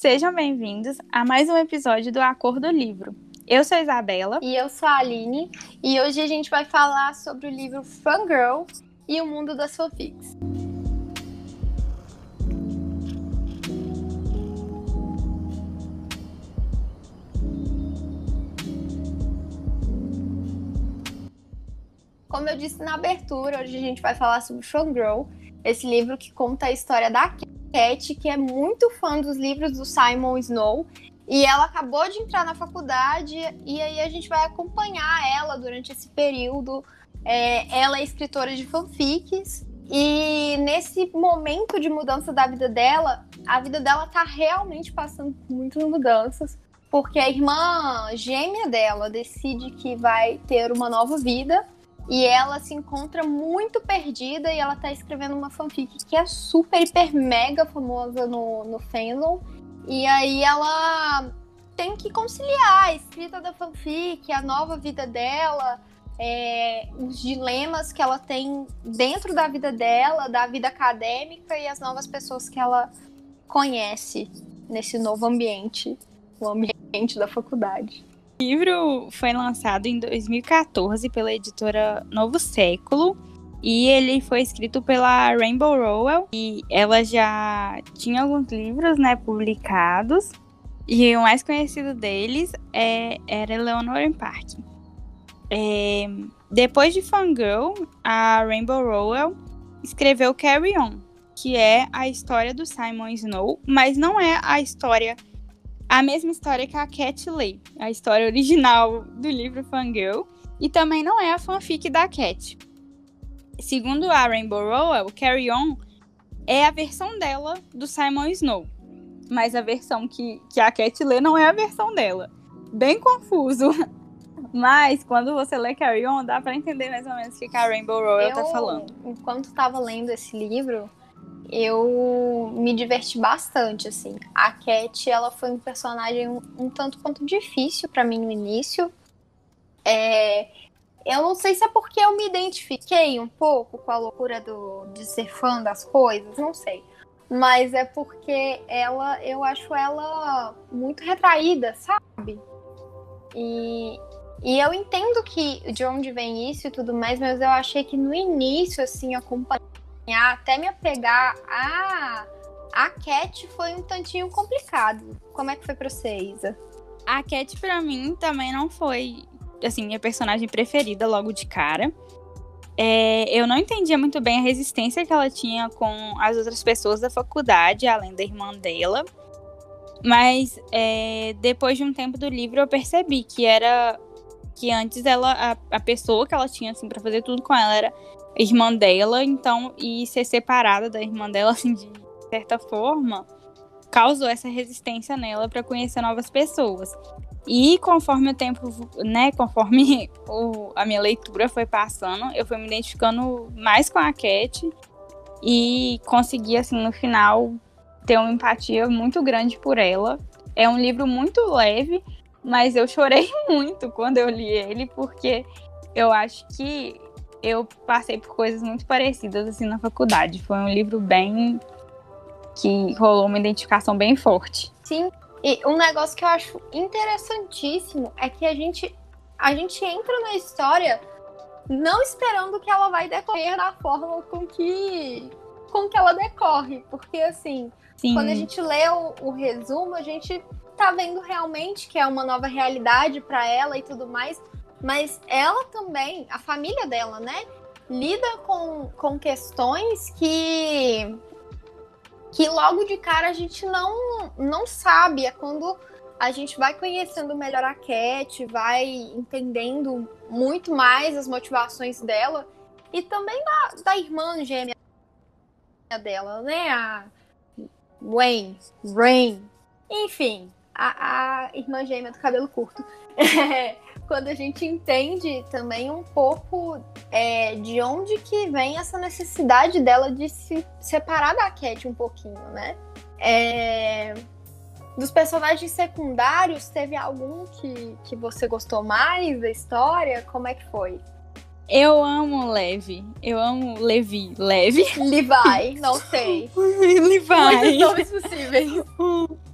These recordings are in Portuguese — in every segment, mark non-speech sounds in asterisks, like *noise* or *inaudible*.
Sejam bem-vindos a mais um episódio do Acordo Livro. Eu sou a Isabela. E eu sou a Aline. E hoje a gente vai falar sobre o livro Fangirl e o mundo das fanfics. Como eu disse na abertura, hoje a gente vai falar sobre Fangirl, esse livro que conta a história da Cat, que é muito fã dos livros do Simon Snow. E ela acabou de entrar na faculdade e aí a gente vai acompanhar ela durante esse período. É, ela é escritora de fanfics e nesse momento de mudança da vida dela, a vida dela tá realmente passando por muitas mudanças, porque a irmã gêmea dela decide que vai ter uma nova vida e ela se encontra muito perdida e ela tá escrevendo uma fanfic que é super, hiper, mega famosa no, no fandom. E aí ela tem que conciliar a escrita da fanfic, a nova vida dela, é, os dilemas que ela tem dentro da vida dela, da vida acadêmica e as novas pessoas que ela conhece nesse novo ambiente, o ambiente da faculdade. O livro foi lançado em 2014 pela editora Novo Século e ele foi escrito pela Rainbow Rowell e ela já tinha alguns livros, né, publicados. E o mais conhecido deles é, era Eleanor Park. É, depois de Fangirl, a Rainbow Rowell escreveu Carry On, que é a história do Simon Snow, mas não é a história a mesma história que a Cat lê, a história original do livro Fangirl, e também não é a fanfic da Cat. Segundo a Rainbow Rowell, Carry On é a versão dela do Simon Snow, mas a versão que, que a Cat lê não é a versão dela. Bem confuso. *laughs* Mas quando você lê Carry On, dá para entender mais ou menos o que a Rainbow Rowell tá falando. Enquanto estava lendo esse livro, eu me diverti bastante, assim. A Cat, ela foi um personagem um, um tanto quanto difícil para mim no início. É, eu não sei se é porque eu me identifiquei um pouco com a loucura do, de ser fã das coisas, não sei. Mas é porque ela, eu acho ela muito retraída, sabe? E, e eu entendo que de onde vem isso e tudo mais, mas eu achei que no início, assim, acompanhando até me apegar a a Cat foi um tantinho complicado. Como é que foi pra você, Isa? A Cat, pra mim, também não foi, assim, minha personagem preferida logo de cara. É, eu não entendia muito bem a resistência que ela tinha com as outras pessoas da faculdade, além da irmã dela. Mas é, depois de um tempo do livro, eu percebi que era. Que antes ela, a, a pessoa que ela tinha, assim, pra fazer tudo com ela era irmã dela, então, e ser separada da irmã dela, assim, de certa forma, causou essa resistência nela para conhecer novas pessoas. E conforme o tempo, né, conforme *laughs* o, a minha leitura foi passando, eu fui me identificando mais com a Cat e consegui, assim, no final, ter uma empatia muito grande por ela. É um livro muito leve, mas eu chorei *laughs* muito quando eu li ele, porque eu acho que eu passei por coisas muito parecidas assim na faculdade. Foi um livro bem que rolou uma identificação bem forte. Sim. E um negócio que eu acho interessantíssimo é que a gente a gente entra na história não esperando que ela vai decorrer da forma com que com que ela decorre, porque assim, Sim. quando a gente lê o, o resumo, a gente tá vendo realmente que é uma nova realidade para ela e tudo mais, mas ela também, a família dela, né, lida com, com questões que que logo de cara a gente não não sabe, é quando a gente vai conhecendo melhor a Cat, vai entendendo muito mais as motivações dela e também da, da irmã gêmea dela, né? A Wayne, Rain, enfim, a, a irmã gêmea do cabelo curto. *laughs* quando a gente entende também um pouco é, de onde que vem essa necessidade dela de se separar da Cat um pouquinho, né? É... Dos personagens secundários, teve algum que, que você gostou mais da história? Como é que foi? Eu amo Levi. Eu amo Levi. Levi? Levi, não sei. Levi. Muitos nomes possíveis. *laughs*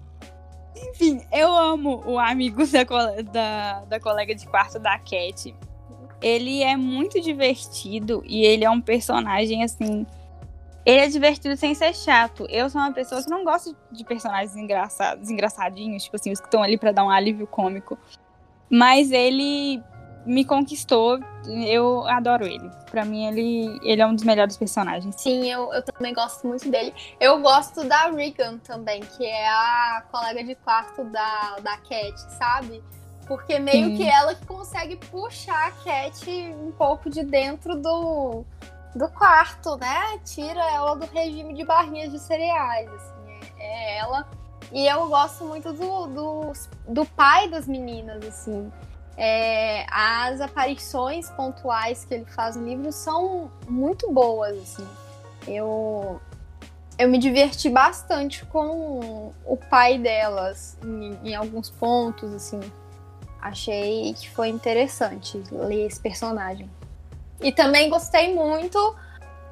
Eu amo o amigo *laughs* da, da, da colega de quarto da Cat. Ele é muito divertido e ele é um personagem assim. Ele é divertido sem ser chato. Eu sou uma pessoa que não gosta de personagens engraçados, engraçadinhos, tipo assim, os que estão ali para dar um alívio cômico. Mas ele me conquistou. Eu adoro ele. Para mim, ele, ele é um dos melhores personagens. Sim, eu, eu também gosto muito dele. Eu gosto da Regan também, que é a colega de quarto da, da Cat, sabe? Porque meio Sim. que ela que consegue puxar a Cat um pouco de dentro do, do quarto, né? Tira ela do regime de barrinhas de cereais, assim. É, é ela. E eu gosto muito do, do, do pai das meninas, assim. É, as aparições pontuais que ele faz no livro são muito boas, assim. Eu, eu me diverti bastante com o pai delas em, em alguns pontos, assim. Achei que foi interessante ler esse personagem. E também gostei muito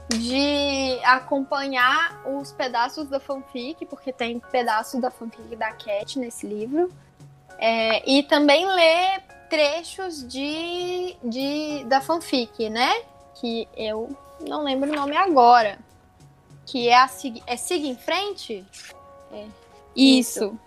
de acompanhar os pedaços da fanfic, porque tem pedaços da fanfic da Cat nesse livro. É, e também ler trechos de, de da fanfic, né? Que eu não lembro o nome agora. Que é a é Siga em Frente? É. Isso. Isso.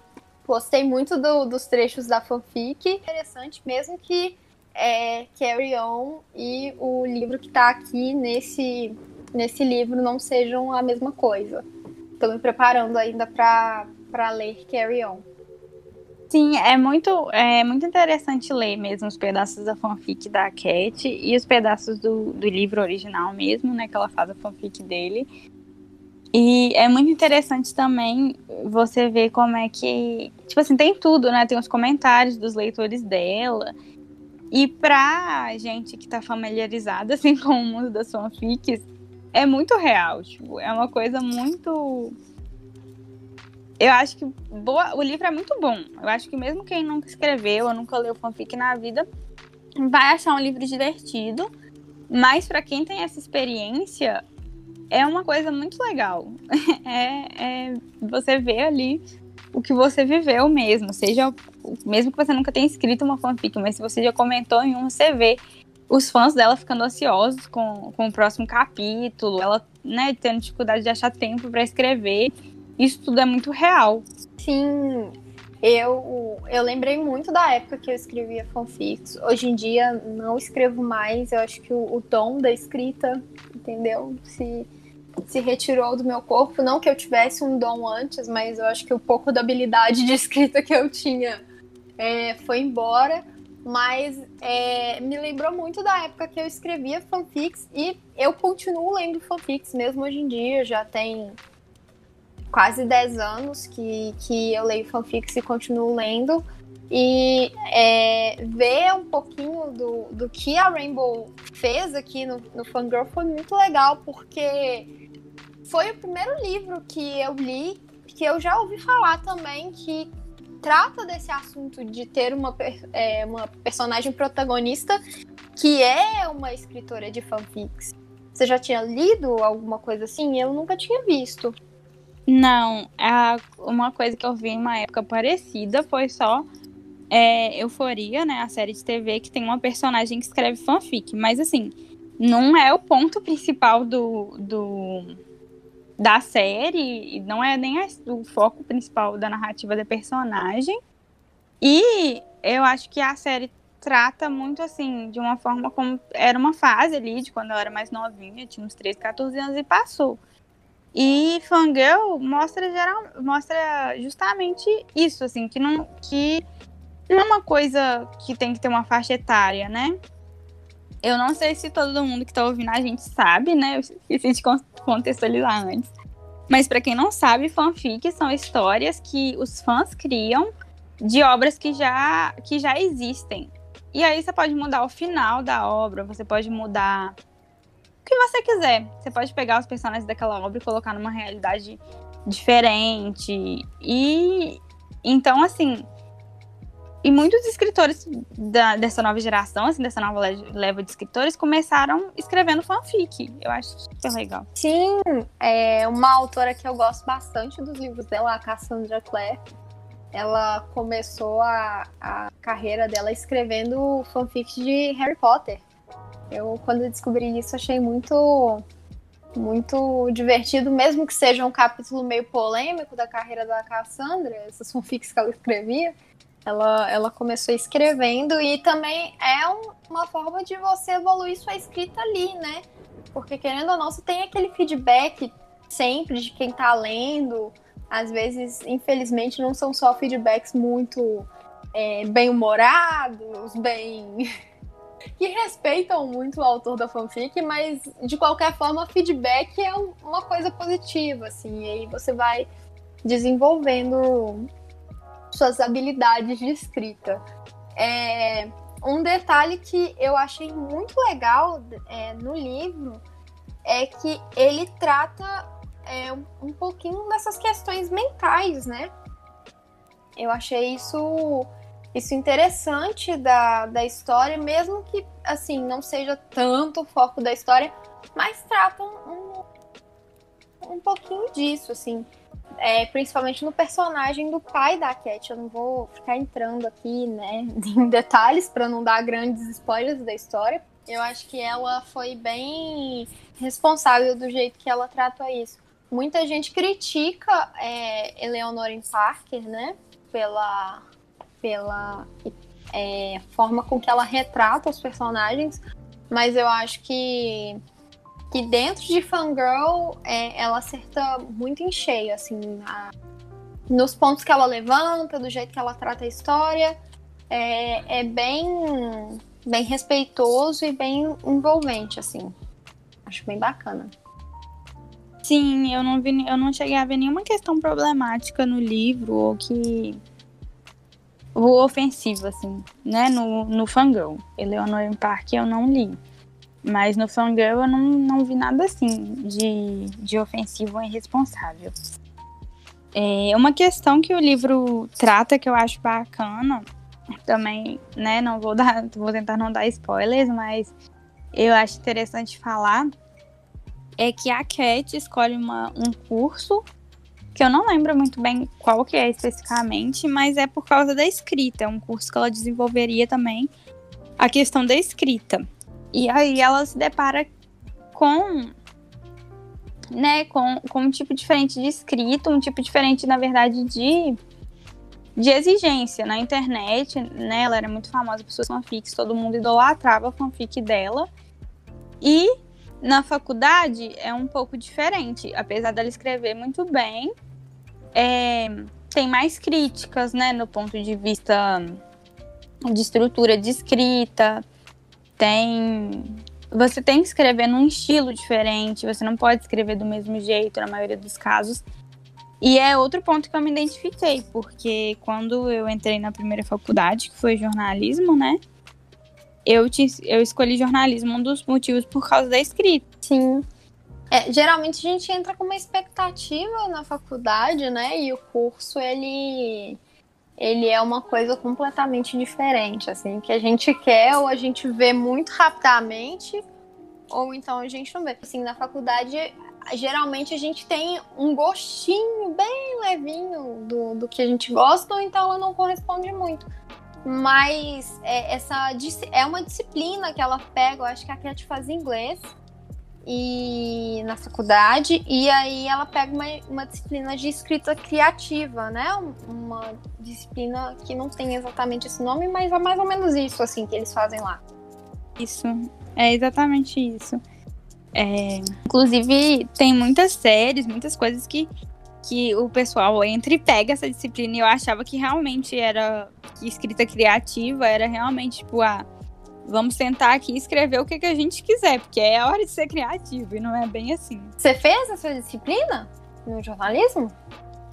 Gostei muito do, dos trechos da fanfic. Interessante, mesmo que é, Carry On e o livro que tá aqui nesse, nesse livro não sejam a mesma coisa. Estou me preparando ainda para ler Carry On. Sim, é muito, é muito interessante ler mesmo os pedaços da fanfic da Cat e os pedaços do, do livro original mesmo, né? Que ela faz a fanfic dele. E é muito interessante também você ver como é que. Tipo assim, tem tudo, né? Tem os comentários dos leitores dela. E pra gente que tá familiarizada *laughs* assim, com o mundo das fanfics, é muito real. Tipo, é uma coisa muito eu acho que boa, o livro é muito bom. Eu acho que mesmo quem nunca escreveu ou nunca leu fanfic na vida vai achar um livro divertido. Mas para quem tem essa experiência, é uma coisa muito legal. *laughs* É, é, você vê ali o que você viveu mesmo. Seja mesmo que você nunca tenha escrito uma fanfic, mas se você já comentou em um, você vê os fãs dela ficando ansiosos com, com o próximo capítulo, ela né, tendo dificuldade de achar tempo para escrever isso tudo é muito real. Sim, eu, eu lembrei muito da época que eu escrevia fanfics. Hoje em dia não escrevo mais. Eu acho que o, o tom da escrita, entendeu? Se, se retirou do meu corpo. Não que eu tivesse um dom antes, mas eu acho que o pouco da habilidade de *laughs* escrita que eu tinha é, foi embora. Mas é, me lembrou muito da época que eu escrevia fanfics e eu continuo lendo fanfics mesmo hoje em dia. Já tem quase 10 anos que, que eu leio fanfics e continuo lendo. E é, ver um pouquinho do, do que a Rainbow fez aqui no, no Fangirl foi muito legal, porque foi o primeiro livro que eu li, que eu já ouvi falar também, que trata desse assunto de ter uma, é, uma personagem protagonista que é uma escritora de fanfics. Você já tinha lido alguma coisa assim? Eu nunca tinha visto. Não, a, uma coisa que eu vi em uma época parecida foi só é, Euforia, né? A série de TV que tem uma personagem que escreve fanfic. Mas assim, não é o ponto principal do, do da série, não é nem a, o foco principal da narrativa da personagem. E eu acho que a série trata muito assim, de uma forma como era uma fase ali, de quando eu era mais novinha, tinha uns 13, 14 anos e passou. E Fangirl mostra geral, mostra justamente isso, assim, que não, que não é uma coisa que tem que ter uma faixa etária, né? Eu não sei se todo mundo que tá ouvindo a gente sabe, né? Eu esqueci de contextualizar antes. Mas para quem não sabe, fanfic são histórias que os fãs criam de obras que já, que já existem. E aí você pode mudar o final da obra, você pode mudar que você quiser. Você pode pegar os personagens daquela obra e colocar numa realidade diferente. E então, assim. E muitos escritores da, dessa nova geração, assim, dessa nova leva de escritores, começaram escrevendo fanfic. Eu acho super legal. Sim, é uma autora que eu gosto bastante dos livros dela, a Cassandra Clare. ela começou a, a carreira dela escrevendo fanfic de Harry Potter. Eu, quando descobri isso, achei muito muito divertido, mesmo que seja um capítulo meio polêmico da carreira da Cassandra, essas fanfics que ela escrevia. Ela, ela começou escrevendo e também é um, uma forma de você evoluir sua escrita ali, né? Porque querendo ou não, você tem aquele feedback sempre de quem tá lendo. Às vezes, infelizmente, não são só feedbacks muito é, bem-humorados, bem que respeitam muito o autor da fanfic, mas de qualquer forma, feedback é uma coisa positiva, assim, e aí você vai desenvolvendo suas habilidades de escrita. É, um detalhe que eu achei muito legal é, no livro é que ele trata é, um pouquinho dessas questões mentais, né? Eu achei isso isso interessante da, da história, mesmo que, assim, não seja tanto o foco da história, mas tratam um, um pouquinho disso, assim. É, principalmente no personagem do pai da Cat. Eu não vou ficar entrando aqui, né, *laughs* em detalhes para não dar grandes spoilers da história. Eu acho que ela foi bem responsável do jeito que ela trata isso. Muita gente critica é, Eleanor Parker, né, pela pela é, forma com que ela retrata os personagens, mas eu acho que que dentro de Fangirl é, ela acerta muito em cheio, assim, a, nos pontos que ela levanta, do jeito que ela trata a história, é, é bem bem respeitoso e bem envolvente, assim. Acho bem bacana. Sim, eu não vi, eu não cheguei a ver nenhuma questão problemática no livro ou que o ofensivo, assim, né? No, no Fangirl. Eleanor em Park eu não li. Mas no Fangirl eu não, não vi nada assim de, de ofensivo ou irresponsável. É uma questão que o livro trata que eu acho bacana, também, né? Não vou dar, vou tentar não dar spoilers, mas eu acho interessante falar é que a Cat escolhe uma, um curso que eu não lembro muito bem qual que é especificamente, mas é por causa da escrita, é um curso que ela desenvolveria também a questão da escrita. E aí ela se depara com né, com, com um tipo diferente de escrita, um tipo diferente, na verdade, de, de exigência na internet, né? Ela era muito famosa por suas fanfics, todo mundo idolatrava a fanfic dela. E na faculdade é um pouco diferente, apesar dela escrever muito bem, é, tem mais críticas, né, no ponto de vista de estrutura de escrita, tem você tem que escrever num estilo diferente, você não pode escrever do mesmo jeito na maioria dos casos. E é outro ponto que eu me identifiquei, porque quando eu entrei na primeira faculdade, que foi jornalismo, né? Eu, te, eu escolhi jornalismo, um dos motivos por causa da escrita. Sim. É, geralmente a gente entra com uma expectativa na faculdade, né? E o curso ele ele é uma coisa completamente diferente, assim, que a gente quer ou a gente vê muito rapidamente, ou então a gente não vê. Assim, na faculdade, geralmente a gente tem um gostinho bem levinho do, do que a gente gosta, ou então ela não corresponde muito. Mas é, essa é uma disciplina que ela pega, eu acho que a Cat faz inglês, e na faculdade e aí ela pega uma, uma disciplina de escrita criativa, né? Uma disciplina que não tem exatamente esse nome, mas é mais ou menos isso assim que eles fazem lá. Isso, é exatamente isso. É, inclusive tem muitas séries, muitas coisas que que o pessoal entra e pega essa disciplina e eu achava que realmente era que escrita criativa era realmente tipo a vamos sentar aqui escrever o que, que a gente quiser, porque é a hora de ser criativo e não é bem assim. Você fez essa disciplina no jornalismo?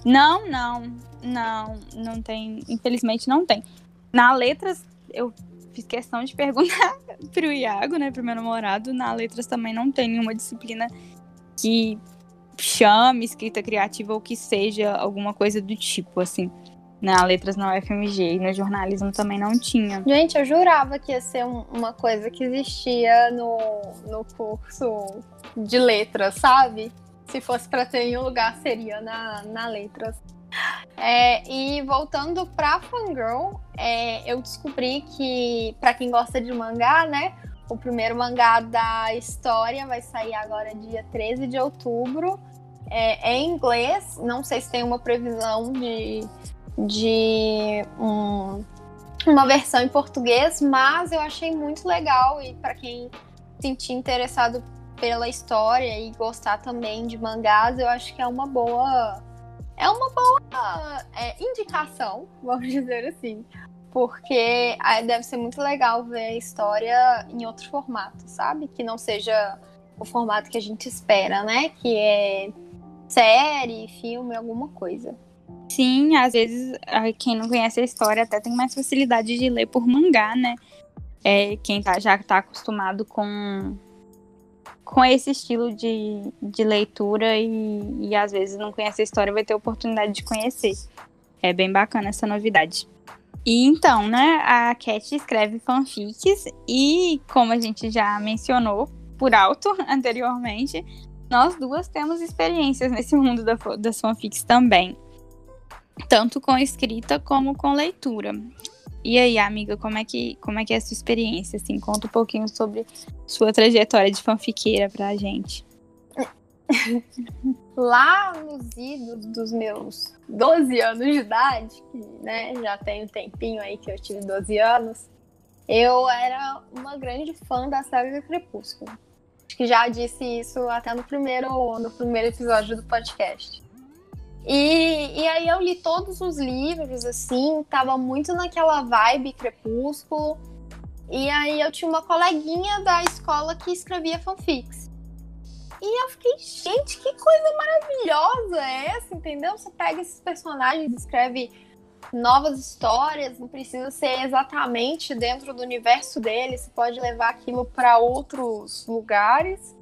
Não, não, não, não tem, infelizmente não tem. Na letras, eu fiz questão de perguntar *laughs* pro Iago, né, pro meu namorado, na letras também não tem nenhuma disciplina que chame escrita criativa ou que seja alguma coisa do tipo, assim na letras na UFMG e no jornalismo também não tinha. Gente, eu jurava que ia ser um, uma coisa que existia no, no curso de letras, sabe? Se fosse para ter em um lugar, seria na, na letras. É, e voltando pra Fangirl, é, eu descobri que, para quem gosta de mangá, né? O primeiro mangá da história vai sair agora dia 13 de outubro. É, é em inglês, não sei se tem uma previsão de, de um, uma versão em português, mas eu achei muito legal e para quem sentir interessado pela história e gostar também de mangás, eu acho que é uma boa é uma boa é, indicação, *laughs* vamos dizer assim, porque deve ser muito legal ver a história em outro formato, sabe? Que não seja o formato que a gente espera, né? Que é série, filme, alguma coisa. Sim, às vezes quem não conhece a história até tem mais facilidade de ler por mangá, né? É, quem tá, já está acostumado com, com esse estilo de, de leitura e, e às vezes não conhece a história vai ter oportunidade de conhecer. É bem bacana essa novidade. E então, né, a Cat escreve fanfics e, como a gente já mencionou por alto *laughs* anteriormente, nós duas temos experiências nesse mundo da, das fanfics também. Tanto com escrita como com leitura. E aí, amiga, como é que, como é, que é a sua experiência? Assim, conta um pouquinho sobre sua trajetória de fanfiqueira pra gente. *laughs* Lá nos idos dos meus 12 anos de idade, né, já tem um tempinho aí que eu tive 12 anos, eu era uma grande fã da saga Crepúsculo. Acho que já disse isso até no primeiro, no primeiro episódio do podcast. E, e aí eu li todos os livros, assim, tava muito naquela vibe crepúsculo. E aí eu tinha uma coleguinha da escola que escrevia fanfics. E eu fiquei, gente, que coisa maravilhosa é essa, entendeu? Você pega esses personagens, escreve novas histórias, não precisa ser exatamente dentro do universo deles, você pode levar aquilo para outros lugares.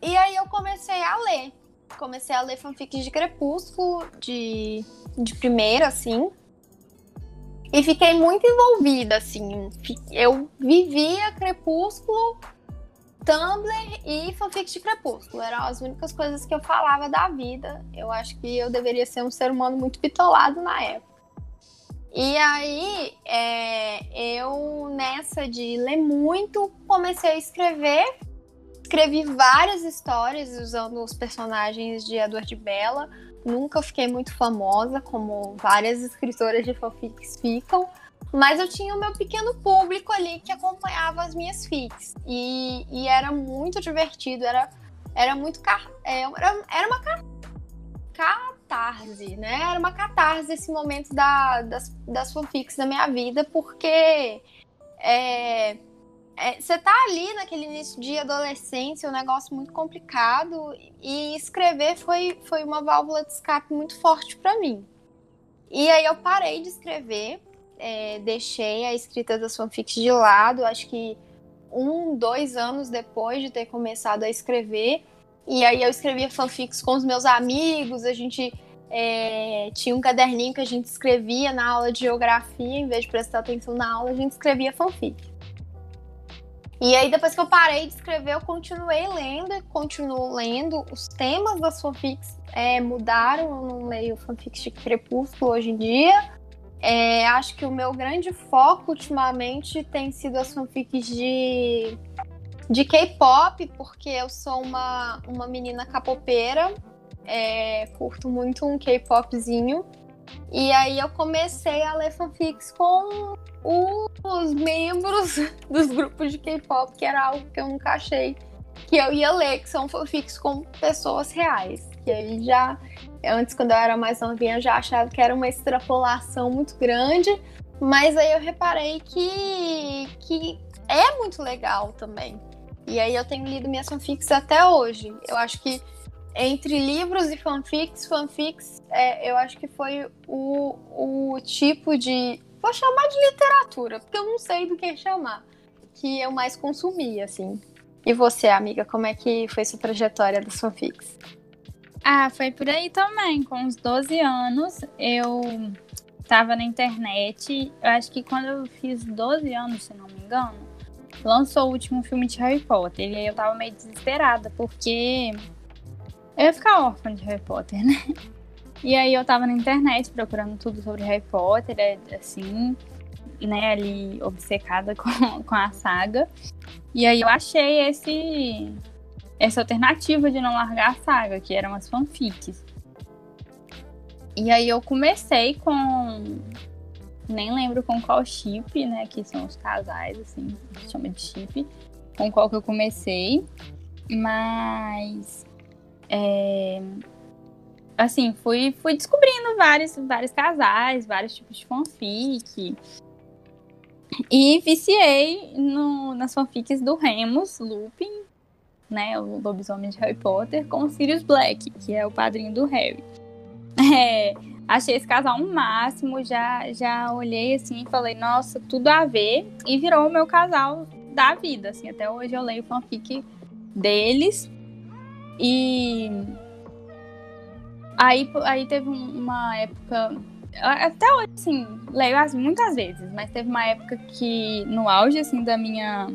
E aí eu comecei a ler comecei a ler fanfics de Crepúsculo, de, de primeira, assim. E fiquei muito envolvida, assim. Eu vivia Crepúsculo, Tumblr e fanfics de Crepúsculo. Eram as únicas coisas que eu falava da vida. Eu acho que eu deveria ser um ser humano muito pitolado na época. E aí, é, eu, nessa de ler muito, comecei a escrever escrevi várias histórias usando os personagens de Edward Bella. Nunca fiquei muito famosa, como várias escritoras de fanfics ficam. Mas eu tinha o meu pequeno público ali que acompanhava as minhas fics. E, e era muito divertido, era, era muito. É, era, era uma catarse, né? Era uma catarse esse momento da, das, das fanfics da minha vida, porque. É, é, você tá ali naquele início de adolescência, um negócio muito complicado, e escrever foi, foi uma válvula de escape muito forte para mim. E aí eu parei de escrever, é, deixei a escrita das fanfics de lado, acho que um, dois anos depois de ter começado a escrever. E aí eu escrevia fanfics com os meus amigos, a gente é, tinha um caderninho que a gente escrevia na aula de geografia, em vez de prestar atenção na aula, a gente escrevia fanfic. E aí, depois que eu parei de escrever, eu continuei lendo continuo lendo. Os temas das fanfics é, mudaram, eu não leio fanfics de Crepúsculo hoje em dia. É, acho que o meu grande foco ultimamente tem sido as fanfics de, de K-pop, porque eu sou uma, uma menina capopeira, é, curto muito um K-popzinho. E aí eu comecei a ler fanfics com os membros *laughs* dos grupos de K-pop, que era algo que eu nunca achei que eu ia ler, que são fanfics com pessoas reais. Que aí já, antes, quando eu era mais novinha, eu já achava que era uma extrapolação muito grande, mas aí eu reparei que, que é muito legal também. E aí eu tenho lido minhas fanfics até hoje. Eu acho que entre livros e fanfics, fanfics, é, eu acho que foi o, o tipo de. Vou chamar de literatura, porque eu não sei do que chamar. Que eu mais consumi, assim. E você, amiga, como é que foi sua trajetória das fanfics? Ah, foi por aí também. Com uns 12 anos, eu tava na internet. Eu acho que quando eu fiz 12 anos, se não me engano, lançou o último filme de Harry Potter. E aí eu tava meio desesperada, porque eu ia ficar órfã de Harry Potter, né? E aí eu tava na internet procurando tudo sobre Harry Potter, é, assim, né, ali obcecada *laughs* com, com a saga. E aí eu achei esse essa alternativa de não largar a saga, que eram as fanfics. E aí eu comecei com nem lembro com qual chip, né, que são os casais assim, chama de chip, com qual que eu comecei, mas é, assim, fui, fui descobrindo vários, vários casais, vários tipos de fanfic. E viciei no, nas fanfics do Remus Lupin, né? O lobisomem de Harry Potter, com o Sirius Black, que é o padrinho do Harry. É, achei esse casal um máximo, já, já olhei assim e falei, nossa, tudo a ver. E virou o meu casal da vida, assim. Até hoje eu leio fanfic deles. E aí, aí teve uma época. Até hoje, assim, leio muitas vezes, mas teve uma época que, no auge, assim, da minha.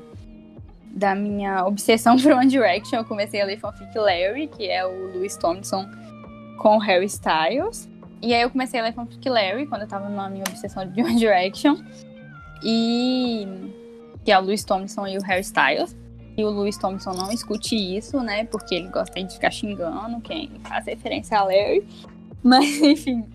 Da minha obsessão *laughs* por One Direction, eu comecei a ler fanfic Larry, que é o Louis Thompson com Harry Styles. E aí eu comecei a ler fanfic Larry, quando eu tava na minha obsessão de One Direction. E. Que é o Louis Thompson e o Harry Styles e o Louis Thompson não escute isso, né? Porque ele gosta de ficar xingando quem faz referência a Larry. Mas, *laughs* enfim.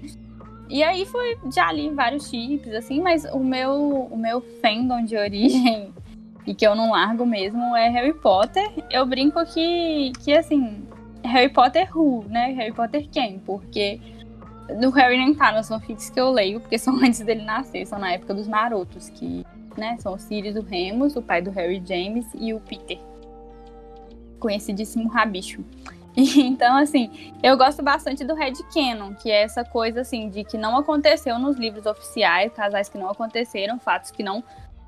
E aí foi, já li vários chips, assim, mas o meu, o meu fandom de origem *laughs* e que eu não largo mesmo é Harry Potter. Eu brinco que, que assim, Harry Potter who, né? Harry Potter quem? Porque do Harry nem tá nas fanfics que eu leio, porque *laughs* são antes dele nascer, são na época dos marotos, que né? São o Sirius o Remus, o pai do Harry James e o Peter. Conhecidíssimo rabicho. *laughs* Então, assim, eu gosto bastante do Red Canon, que é essa coisa, assim, de que não aconteceu nos livros oficiais, casais que não aconteceram, fatos que não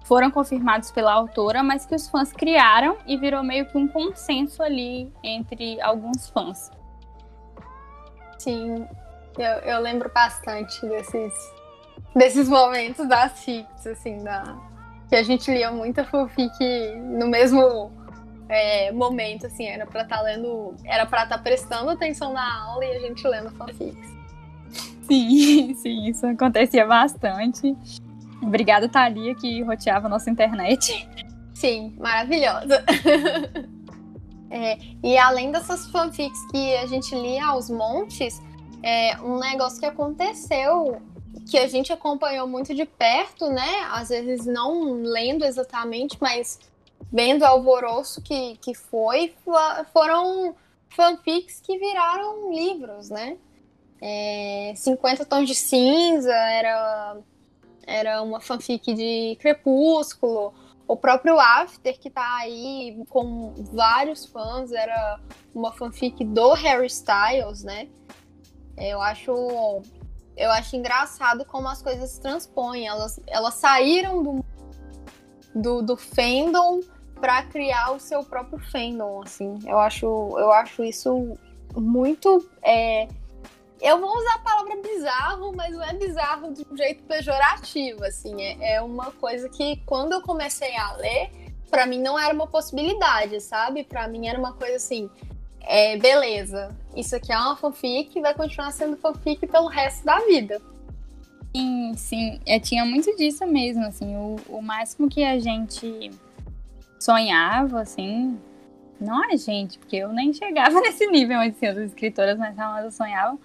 foram confirmados pela autora, mas que os fãs criaram e virou meio que um consenso ali entre alguns fãs. Sim, eu, eu lembro bastante desses, desses momentos das chips, assim, da, que a gente lia muita fanfic no mesmo é, momento, assim, era pra estar tá lendo, era pra estar tá prestando atenção na aula e a gente lendo fanfics. Sim, *laughs* sim, isso acontecia bastante. Obrigada, Thalia, que roteava a nossa internet. Sim, maravilhosa. *laughs* é, e além dessas fanfics que a gente lia aos montes, é, um negócio que aconteceu que a gente acompanhou muito de perto, né? Às vezes não lendo exatamente, mas vendo o alvoroço que, que foi, foram fanfics que viraram livros, né? É, 50 Tons de Cinza era, era uma fanfic de Crepúsculo. O próprio After, que tá aí com vários fãs, era uma fanfic do Harry Styles, né? Eu acho eu acho engraçado como as coisas se transpõem. Elas, elas saíram do, do, do fandom para criar o seu próprio fandom, assim. Eu acho, eu acho isso muito. É... Eu vou usar a palavra bizarro, mas não é bizarro de um jeito pejorativo, assim. É, é uma coisa que quando eu comecei a ler, para mim não era uma possibilidade, sabe? Para mim era uma coisa assim é, beleza, isso aqui é uma fanfic e vai continuar sendo fanfic pelo resto da vida. Sim, sim, é, tinha muito disso mesmo, assim, o, o máximo que a gente sonhava, assim, não a gente, porque eu nem chegava *laughs* nesse nível, assim, as escritoras mais famosas sonhavam,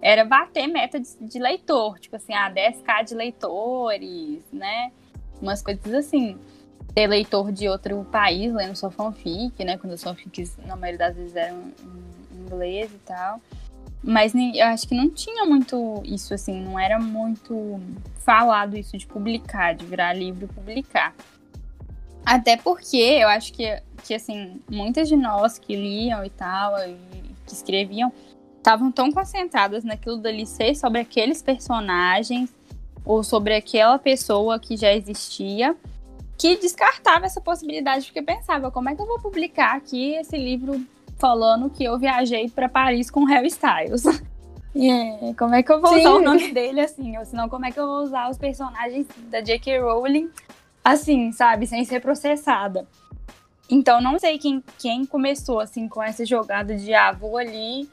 era bater meta de, de leitor, tipo assim, ah, 10k de leitores, né, umas coisas assim ter leitor de outro país lendo sua fanfic, né? Quando as fanfics, na maioria das vezes, eram em inglês e tal. Mas eu acho que não tinha muito isso, assim, não era muito falado isso de publicar, de virar livro e publicar. Até porque eu acho que, que assim, muitas de nós que liam e tal, e que escreviam, estavam tão concentradas naquilo dali ser sobre aqueles personagens ou sobre aquela pessoa que já existia, que descartava essa possibilidade, porque pensava, como é que eu vou publicar aqui esse livro falando que eu viajei para Paris com Harry Styles? *laughs* E como é que eu vou Sim. usar o nome dele assim? Ou senão, como é que eu vou usar os personagens da J.K. Rowling assim, sabe? Sem ser processada. Então, não sei quem, quem começou assim com essa jogada de ah, vou ali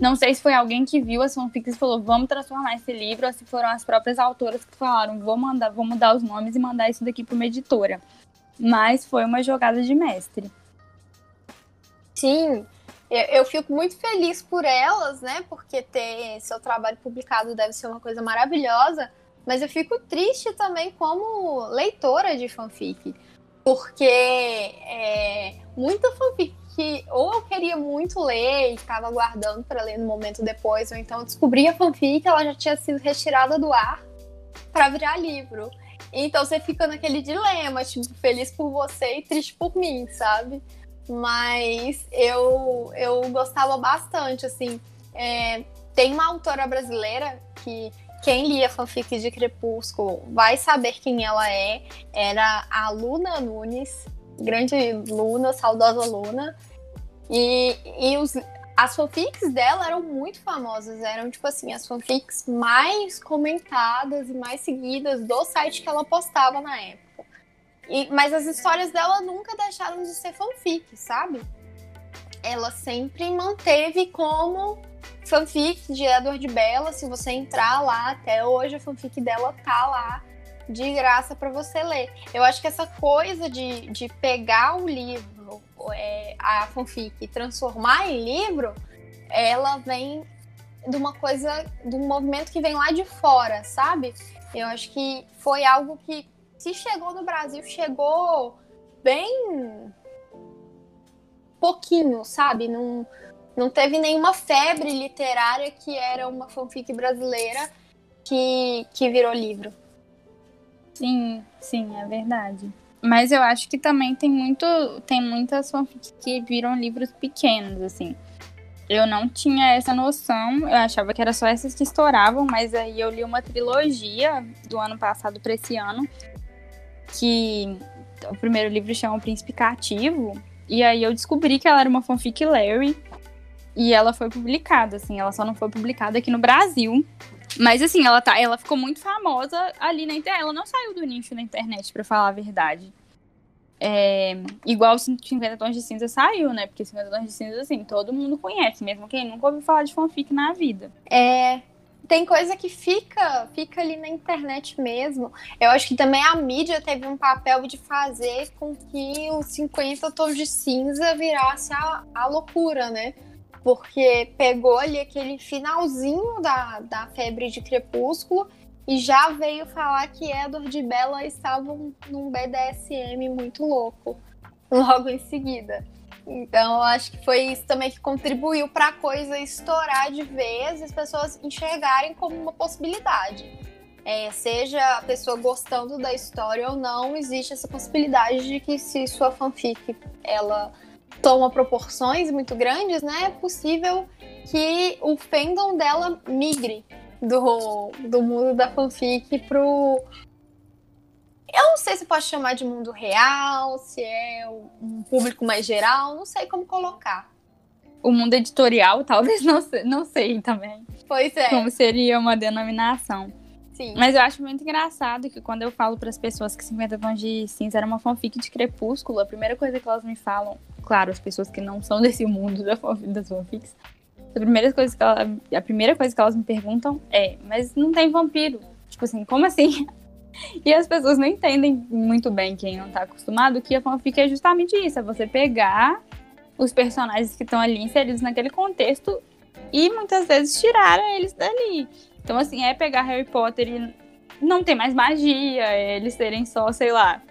Não sei se foi alguém que viu as fanfics e falou, vamos transformar esse livro, ou se foram as próprias autoras que falaram, vou mandar, vou mudar os nomes e mandar isso daqui para uma editora. Mas foi uma jogada de mestre. Sim, eu, fico muito feliz por elas, né? Porque ter seu trabalho publicado deve ser uma coisa maravilhosa. Mas eu fico triste também como leitora de fanfic. Porque é, muita fanfic que ou eu queria muito ler e estava aguardando para ler no momento depois, ou então descobri a fanfic ela já tinha sido retirada do ar para virar livro. Então você fica naquele dilema, tipo, feliz por você e triste por mim, sabe? Mas eu, eu gostava bastante, assim. É, tem uma autora brasileira que quem lia fanfic de Crepúsculo vai saber quem ela é. Era a Luna Nunes, grande Luna, saudosa Luna. E, e os, as fanfics dela eram muito famosas, eram tipo assim, as fanfics mais comentadas e mais seguidas do site que ela postava na época. E, mas as histórias dela nunca deixaram de ser fanfic, sabe? Ela sempre manteve como fanfic de Edward Bella. Se você entrar lá, até hoje a fanfic dela tá lá de graça para você ler. Eu acho que essa coisa de, de pegar o livro, é, a fanfic, transformar em livro, ela vem de uma coisa, de um movimento que vem lá de fora, sabe? Eu acho que foi algo que, se chegou no Brasil, chegou bem pouquinho, sabe? Não, não teve nenhuma febre literária que era uma fanfic brasileira que, que virou livro. Sim, sim, é verdade. Mas eu acho que também tem muito, tem muitas fanfics que viram livros pequenos, assim. Eu não tinha essa noção, eu achava que era só essas que estouravam, mas aí eu li uma trilogia do ano passado para esse ano, que o primeiro livro chama O Príncipe Cativo, e aí eu descobri que ela era uma fanfic Larry, e ela foi publicada, assim, ela só não foi publicada aqui no Brasil, mas assim, ela tá, ela ficou muito famosa ali na internet. Ela não saiu do nicho da internet, para falar a verdade. É, igual 50 Tons de Cinza saiu, né? Porque 50 Tons de Cinza, assim, todo mundo conhece, mesmo quem nunca ouviu falar de fanfic na vida. É. Tem coisa que fica, fica ali na internet mesmo. Eu acho que também a mídia teve um papel de fazer com que os 50 Tons de Cinza virasse a, a loucura, né? Porque pegou ali aquele finalzinho da, da febre de crepúsculo e já veio falar que Edward e Bella estavam num BDSM muito louco *laughs* logo em seguida. Então, acho que foi isso também que contribuiu para a coisa estourar de vez e as pessoas enxergarem como uma possibilidade. É, seja a pessoa gostando da história ou não, existe essa possibilidade de que se sua fanfic ela toma proporções muito grandes, né? É possível que o fandom dela migre do, do mundo da fanfic pro. Eu não sei se pode chamar de mundo real, se é um público mais geral, não sei como colocar. O mundo editorial, talvez *laughs* não sei, não sei também. Pois é. Como seria uma denominação. Sim. Mas eu acho muito engraçado que quando eu falo para as pessoas que 50 Tons de Cinza era uma fanfic de Crepúsculo, a primeira coisa que elas me falam, claro, as pessoas que não são *laughs* desse mundo da fanfic, das fanfics, a primeira, coisa que ela, a primeira coisa que elas me perguntam é: mas não tem vampiro? Tipo assim, como assim? *laughs* E as pessoas não entendem muito bem, quem não tá acostumado, que a fanfic é justamente isso: é você pegar os personagens que estão ali inseridos naquele contexto e muitas vezes tirar eles dali. Então, assim, é pegar Harry Potter e não ter mais magia, é eles terem só, sei lá,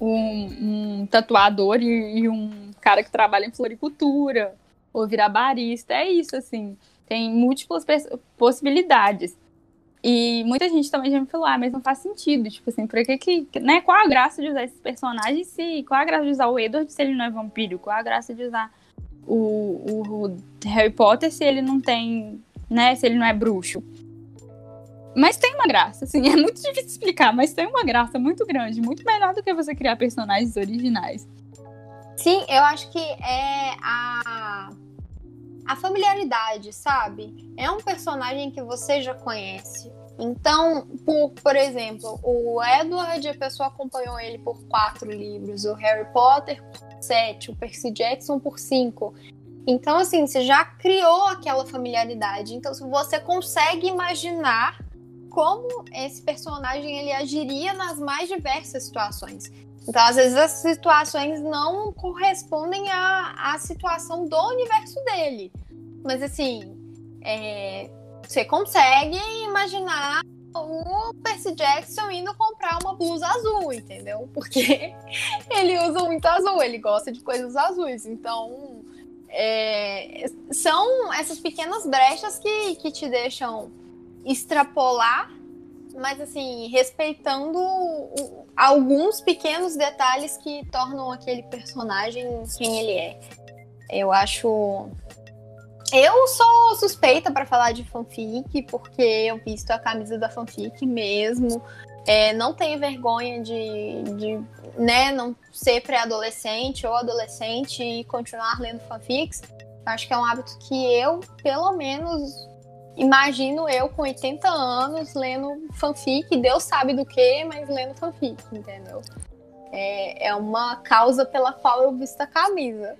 um, um tatuador e, e, um cara que trabalha em floricultura, ou virar barista. É isso, assim. Tem múltiplas possibilidades. E muita gente também já me falou, ah, mas não faz sentido. Tipo assim, por que que. Né? Qual a graça de usar esses personagens se. Qual a graça de usar o Edward se ele não é vampiro? Qual a graça de usar o, o, o Harry Potter se ele não tem né? Se ele não é bruxo. Mas tem uma graça, assim, *laughs* é muito difícil explicar, mas tem uma graça muito grande, muito melhor do que você criar personagens originais. Sim, eu acho que é a a familiaridade, sabe? É um personagem que você já conhece. Então, por, por exemplo, o Edward, a pessoa acompanhou ele por quatro livros, o Harry Potter por sete, o Percy Jackson por cinco. Então, assim, você já criou aquela familiaridade. Então, se você consegue imaginar como esse personagem ele agiria nas mais diversas situações. Então, às vezes, as situações não correspondem à, à situação do universo dele. Mas, assim, é, você consegue imaginar o Percy Jackson indo comprar uma blusa azul, entendeu? Porque *laughs* ele usa muito azul, ele gosta de coisas azuis. Então, é, são essas pequenas brechas que, que te deixam extrapolar, mas assim, respeitando alguns pequenos detalhes que tornam aquele personagem quem ele é. Eu acho eu sou suspeita para falar de fanfic, porque eu visto a camisa da fanfic mesmo. É, não tenho vergonha de, de né, não ser pré-adolescente ou adolescente e continuar lendo fanfics. Acho que é um hábito que eu, pelo menos, imagino eu com 80 anos lendo fanfic. Deus sabe do que, mas lendo fanfic, entendeu? É, é uma causa pela qual eu visto a camisa.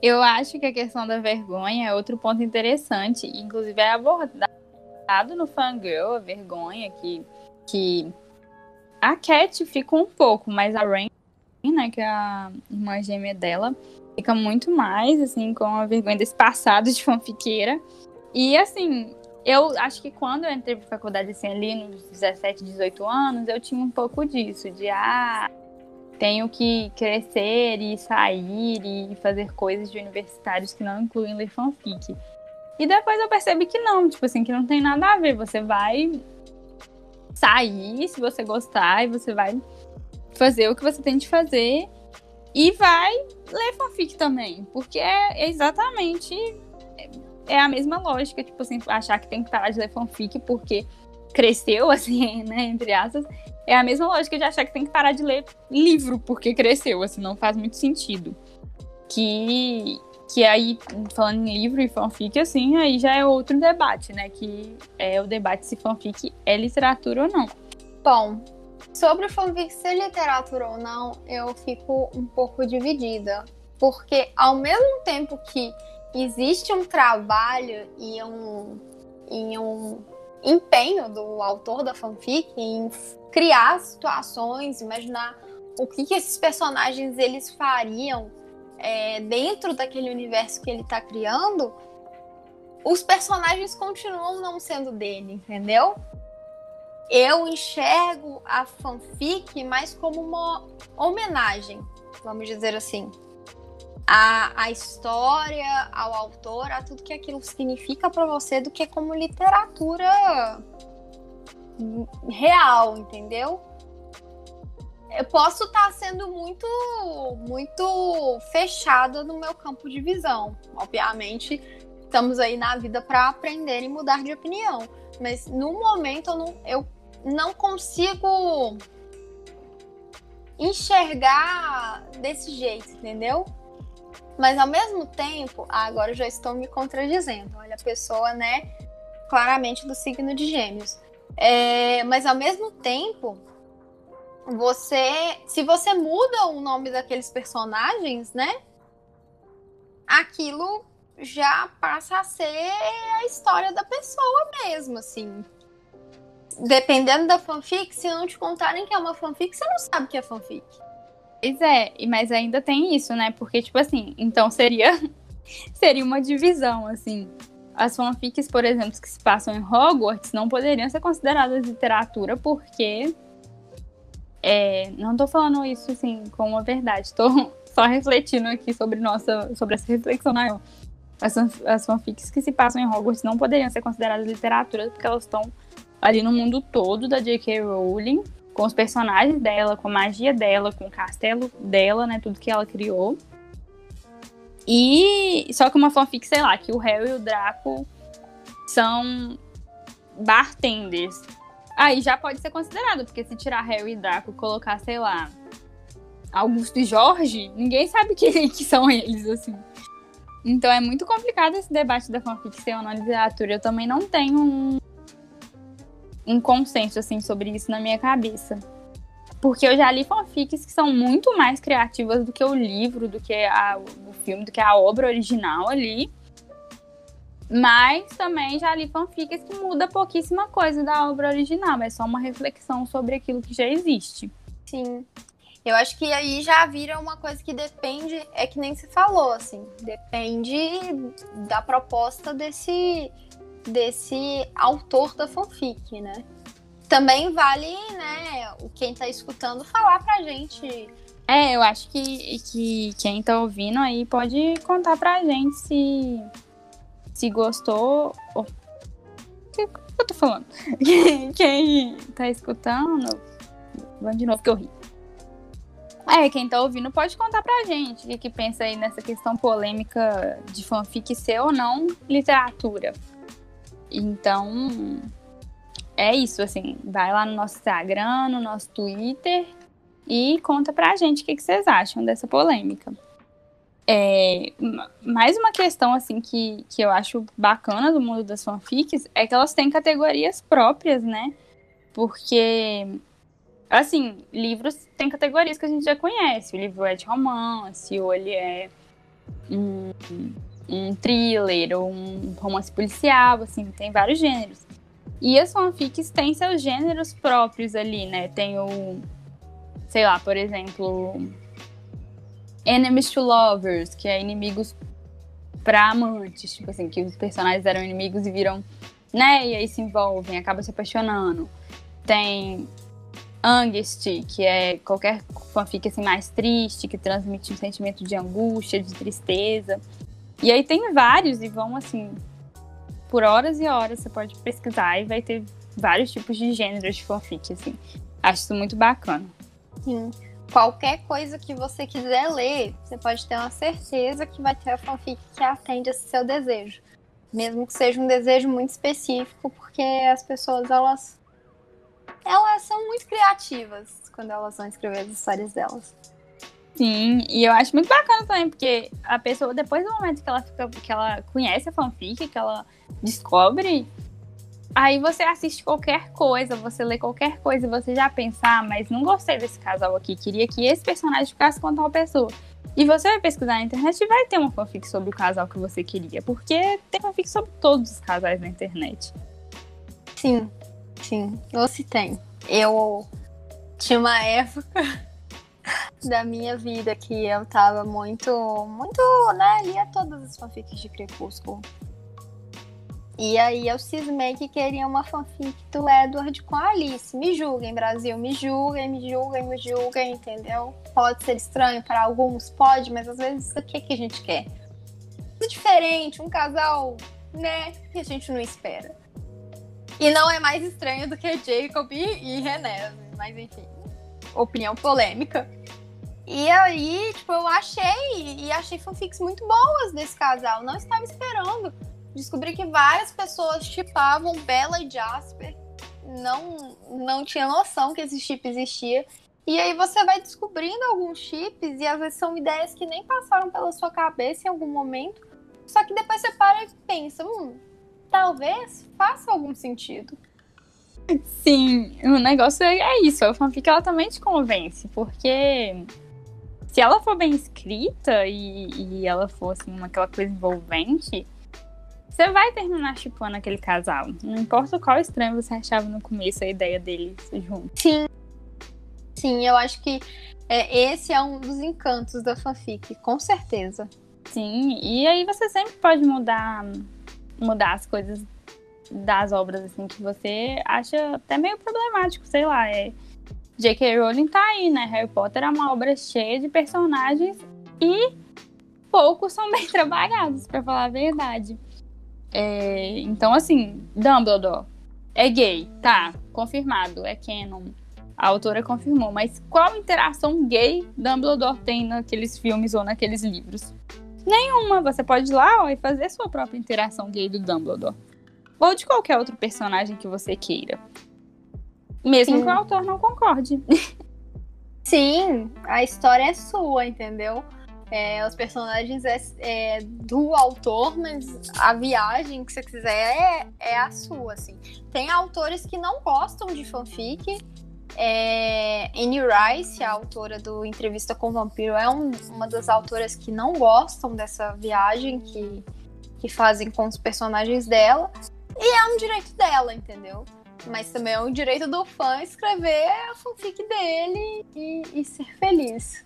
Eu acho que a questão da vergonha é outro ponto interessante, inclusive é abordado no Fangirl, a vergonha que, que a Cat fica um pouco, mas a Rain, né, que é a irmã gêmea dela, fica muito mais, assim, com a vergonha desse passado de fanfiqueira. E, assim, eu acho que quando eu entrei pra faculdade, assim, ali nos 17, 18 anos, eu tinha um pouco disso, de, ah, tenho que crescer e sair e fazer coisas de universitários que não incluem ler fanfic. E depois eu percebi que não, tipo assim, que não tem nada a ver. Você vai sair se você gostar e você vai fazer o que você tem de fazer e vai ler fanfic também, porque é exatamente é a mesma lógica, tipo assim, achar que tem que parar de ler fanfic porque cresceu *laughs* assim, né, entre aspas, é a mesma lógica de achar que tem que parar de ler livro porque cresceu, assim, não faz muito sentido. Que, que aí, falando em livro e fanfic, assim, aí já é outro debate, né? Que é o debate se fanfic é literatura ou não. Bom, sobre fanfic ser literatura ou não, eu fico um pouco dividida. Porque ao mesmo tempo que existe um trabalho e um, e um empenho do autor da fanfic em criar situações, imaginar o que, que esses personagens eles fariam é, dentro daquele universo que ele está criando, os personagens continuam não sendo dele, entendeu? Eu enxergo a fanfic mais como uma homenagem, vamos dizer assim, a, a história, ao autor, a tudo que aquilo significa para você, do que como literatura real, entendeu? Eu posso estar tá sendo muito, muito fechada no meu campo de visão. Obviamente, estamos aí na vida para aprender e mudar de opinião. Mas no momento eu não, eu não consigo enxergar desse jeito, entendeu? Mas ao mesmo tempo, ah, agora eu já estou me contradizendo. Olha, a pessoa, né, claramente do signo de Gêmeos. É, mas ao mesmo tempo, você, se você muda o nome daqueles personagens, né, aquilo já passa a ser a história da pessoa mesmo, assim. Dependendo da fanfic, se não te contarem que é uma fanfic, você não sabe que é fanfic. Pois é, mas ainda tem isso, né? Porque, tipo assim, então seria, *laughs* seria uma divisão, assim. As fanfics, por exemplo, que se passam em Hogwarts não poderiam ser consideradas literatura porque. É, não tô falando isso, assim, com uma verdade. Tô *laughs* só refletindo aqui sobre, nossa, sobre essa reflexão maior. As, as fanfics que se passam em Hogwarts não poderiam ser consideradas literatura porque elas estão ali no mundo todo da J.K. Rowling com os personagens dela, com a magia dela, com o castelo dela, né? Tudo que ela criou. E só que uma fanfic, sei lá, que o Harry e o Draco são bartenders. Aí já pode ser considerado, porque se tirar Harry e Draco colocar, sei lá, Augusto e Jorge, ninguém sabe *laughs* que, que são eles, assim. Então é muito complicado esse debate da fanfic ser ou não literatura. Eu também não tenho um, um consenso, assim, sobre isso na minha cabeça. Porque eu já li fanfics que são muito mais criativas do que o livro, do que a, o filme, do que a obra original ali. Mas também já li fanfics que muda pouquíssima coisa da obra original, é só uma reflexão sobre aquilo que já existe. Sim. Eu acho que aí já vira uma coisa que depende, é que nem se falou, assim, depende da proposta desse, desse autor da fanfic, né? Também vale, né, o quem tá escutando falar pra gente. É, eu acho que, que quem tá ouvindo aí pode contar pra gente se se gostou. O que eu tô falando? *laughs* Quem tá escutando. Vamos de novo que eu ri. É, quem tá ouvindo pode contar pra gente o que, que pensa aí nessa questão polêmica de fanfic ser ou não literatura. Então, é isso, assim. Vai lá no nosso Instagram, no nosso Twitter e conta pra gente o que, que vocês acham dessa polêmica. É, mais uma questão assim que, que eu acho bacana do mundo das fanfics é que elas têm categorias próprias, né? Porque, assim, livros têm categorias que a gente já conhece. O livro é de romance, ou ele é um, um thriller, ou um romance policial, assim, tem vários gêneros. E as fanfics têm seus gêneros próprios ali, né? Tem o, sei lá, por exemplo, enemies to lovers, que é inimigos pra amantes, tipo assim, que os personagens eram inimigos e viram, né, e aí se envolvem, acabam se apaixonando. Tem angst, que é qualquer fanfic assim mais triste, que transmite um sentimento de angústia, de tristeza. E aí tem vários e vão assim por horas e horas você pode pesquisar e vai ter vários tipos de gêneros de fanfic assim. Acho isso muito bacana. Sim qualquer coisa que você quiser ler, você pode ter uma certeza que vai ter a fanfic que atende esse seu desejo. Mesmo que seja um desejo muito específico, porque as pessoas, elas, elas são muito criativas quando elas vão escrever as histórias delas. Sim, e eu acho muito bacana também, porque a pessoa, depois do momento que ela fica, que ela conhece a fanfic, que ela descobre, Aí você assiste qualquer coisa, você lê qualquer coisa e você já pensa, ah, mas não gostei desse casal aqui, queria que esse personagem ficasse com tal pessoa. E você vai pesquisar na internet e vai ter uma fanfic sobre o casal que você queria, porque tem fanfic sobre todos os casais na internet. Sim, sim, você tem. Eu tinha uma época *laughs* da minha vida que eu tava muito, muito, né, lia todas as fanfics de Crepúsculo. E aí eu cismei que queria uma fanfic do Edward com a Alice. Me julguem, Brasil, me julguem, me julguem, me julguem, entendeu? Pode ser estranho para alguns, pode, mas às vezes o que, que a gente quer? Diferente, um casal, né, que a gente não espera. E não é mais estranho do que Jacob e René, mas enfim, opinião polêmica. E aí, tipo, eu achei, e achei fanfics muito boas desse casal, não estava esperando descobri que várias pessoas chipavam Bella e Jasper. Não, não tinha noção que esse chip existia. E aí você vai descobrindo alguns chips e às vezes são ideias que nem passaram pela sua cabeça em algum momento. Só que depois você para e pensa, hum, talvez faça algum sentido. Sim, o negócio é, é isso, a fanfic ela também te convence, porque se ela for bem escrita e, e ela for assim, aquela coisa envolvente, você vai terminar chipando aquele casal. Não importa qual estranho você achava no começo a ideia deles juntos. Sim. Sim, eu acho que é, esse é um dos encantos da fanfic, com certeza. Sim, e aí você sempre pode mudar mudar as coisas das obras assim que você acha até meio problemático, sei lá, é J.K. Rowling tá aí, né? Harry Potter é uma obra cheia de personagens e poucos são bem *laughs* trabalhados, para falar a verdade. É, então, assim, Dumbledore é gay, tá, confirmado, é canon. A autora confirmou, mas qual interação gay Dumbledore tem naqueles filmes ou naqueles livros? Nenhuma. Você pode ir lá ó, e fazer sua própria interação gay do Dumbledore. Ou de qualquer outro personagem que você queira. Mesmo Sim. que o autor não concorde. *laughs* Sim, a história é sua, entendeu? É, os personagens é, é, do autor, mas a viagem que você quiser é, é a sua, assim. Tem autores que não gostam de fanfic, É, Annie Rice, a autora do Entrevista com o Vampiro, é um, uma das autoras que não gostam dessa viagem que, que fazem com os personagens dela. E é um direito dela, entendeu? Mas também é um direito do fã escrever a fanfic dele e, e ser feliz.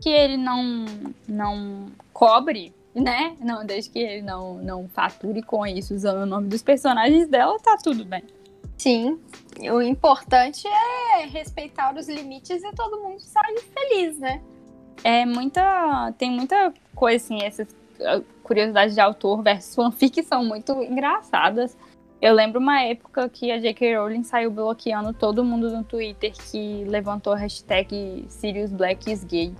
Que ele não, não cobre, né? Não, desde que ele não, não fature com isso usando o nome dos personagens dela, tá tudo bem. Sim. O importante é respeitar os limites e todo mundo sair feliz, né? É muita. Tem muita coisa assim, essas ah, curiosidades de autor versus fanfic são muito engraçadas. Eu lembro uma época que a J.K. Rowling saiu bloqueando todo mundo no Twitter que levantou a hashtag Sirius Black is gay.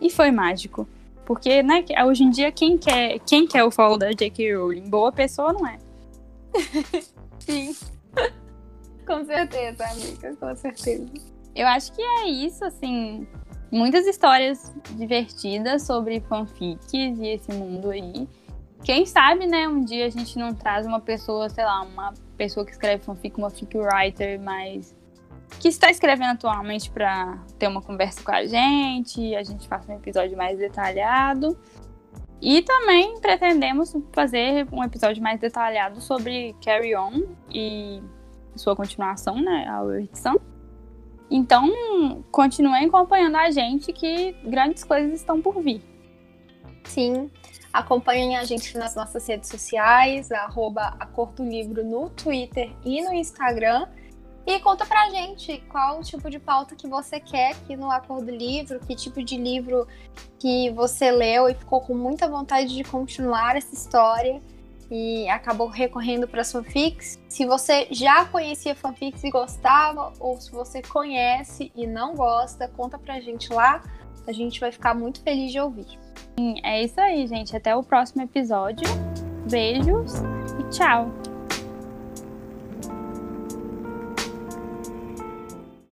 E foi mágico. Porque, né, hoje em dia, quem quer, quem quer o follow da J.K. Rowling? Boa pessoa, não é? *laughs* Sim. com certeza, amiga, com certeza. Eu acho que é isso, assim. Muitas histórias divertidas sobre fanfics e esse mundo aí. Quem sabe, né, um dia a gente não traz uma pessoa, sei lá, uma pessoa que escreve fanfic, uma fic writer, mas que está escrevendo atualmente para ter uma conversa com a gente, a gente faça um episódio mais detalhado. E também pretendemos fazer um episódio mais detalhado sobre Carry On e sua continuação, né, a edição. Então, continuem acompanhando a gente que grandes coisas estão por vir. Sim, Acompanhem a gente nas nossas redes sociais, arroba Livro no Twitter e no Instagram. E conta pra gente qual tipo de pauta que você quer aqui no Acordo Livro, que tipo de livro que você leu e ficou com muita vontade de continuar essa história e acabou recorrendo para fanfics. Se você já conhecia fanfics e gostava, ou se você conhece e não gosta, conta pra gente lá. A gente vai ficar muito feliz de ouvir. É isso aí, gente. Até o próximo episódio. Beijos e tchau!